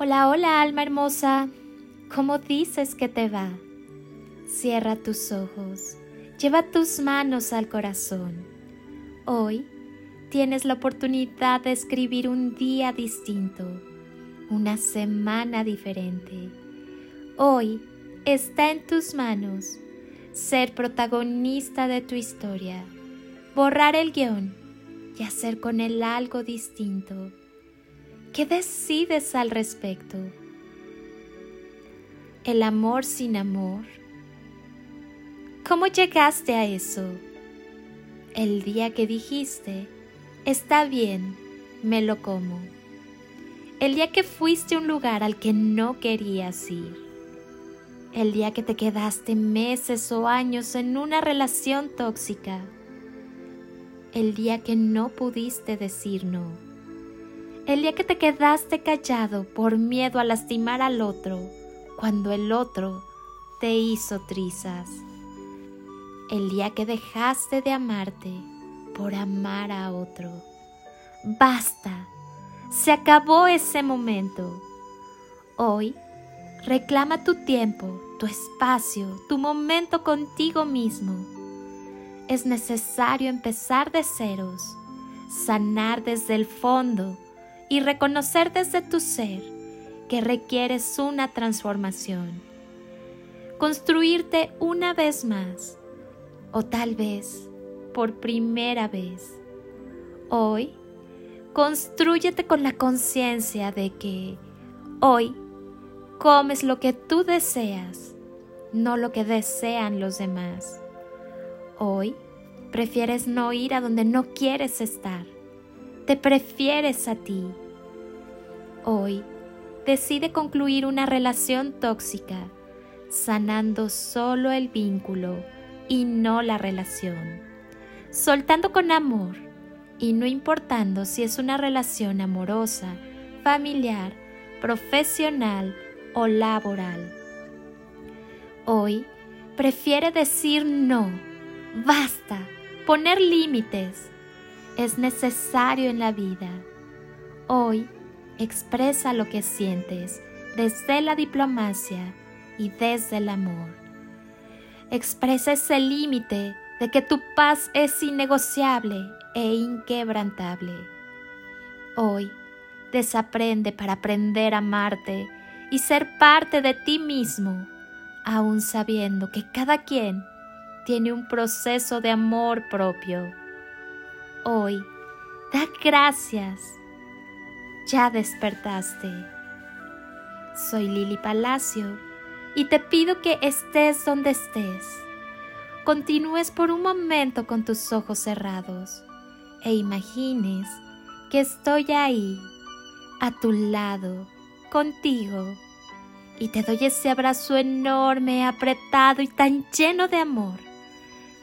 Hola, hola, alma hermosa. ¿Cómo dices que te va? Cierra tus ojos, lleva tus manos al corazón. Hoy tienes la oportunidad de escribir un día distinto, una semana diferente. Hoy está en tus manos ser protagonista de tu historia, borrar el guion y hacer con él algo distinto ¿Qué decides al respecto? ¿El amor sin amor? ¿Cómo llegaste a eso? El día que dijiste, está bien, me lo como. El día que fuiste a un lugar al que no querías ir. El día que te quedaste meses o años en una relación tóxica. El día que no pudiste decir no el día que te quedaste callado por miedo a lastimar al otro, cuando el otro te hizo trizas. El día que dejaste de amarte por amar a otro. Basta, se acabó ese momento. Hoy reclama tu tiempo, tu espacio, tu momento contigo mismo. Es necesario empezar de ceros, sanar desde el fondo y reconocer desde tu ser que requieres una transformación. Construirte una vez más o tal vez por primera vez. Hoy, construyete con la conciencia de que hoy comes lo que tú deseas, no lo que desean los demás. Hoy prefieres no ir a donde no quieres estar te prefieres a ti. Hoy decide concluir una relación tóxica, sanando solo el vínculo y no la relación, soltando con amor y no importando si es una relación amorosa, familiar, profesional o laboral. Hoy prefiere decir no, basta, poner límites, es necesario en la vida. Hoy expresa lo que sientes desde la diplomacia y desde el amor. Expresa ese límite de que tu paz es innegociable e inquebrantable. Hoy desaprende para aprender a amarte y ser parte de ti mismo, aun sabiendo que cada quien tiene un proceso de amor propio hoy. Da gracias. Ya despertaste. Soy Lili Palacio y te pido que estés donde estés. Continúes por un momento con tus ojos cerrados e imagines que estoy ahí, a tu lado, contigo, y te doy ese abrazo enorme, apretado y tan lleno de amor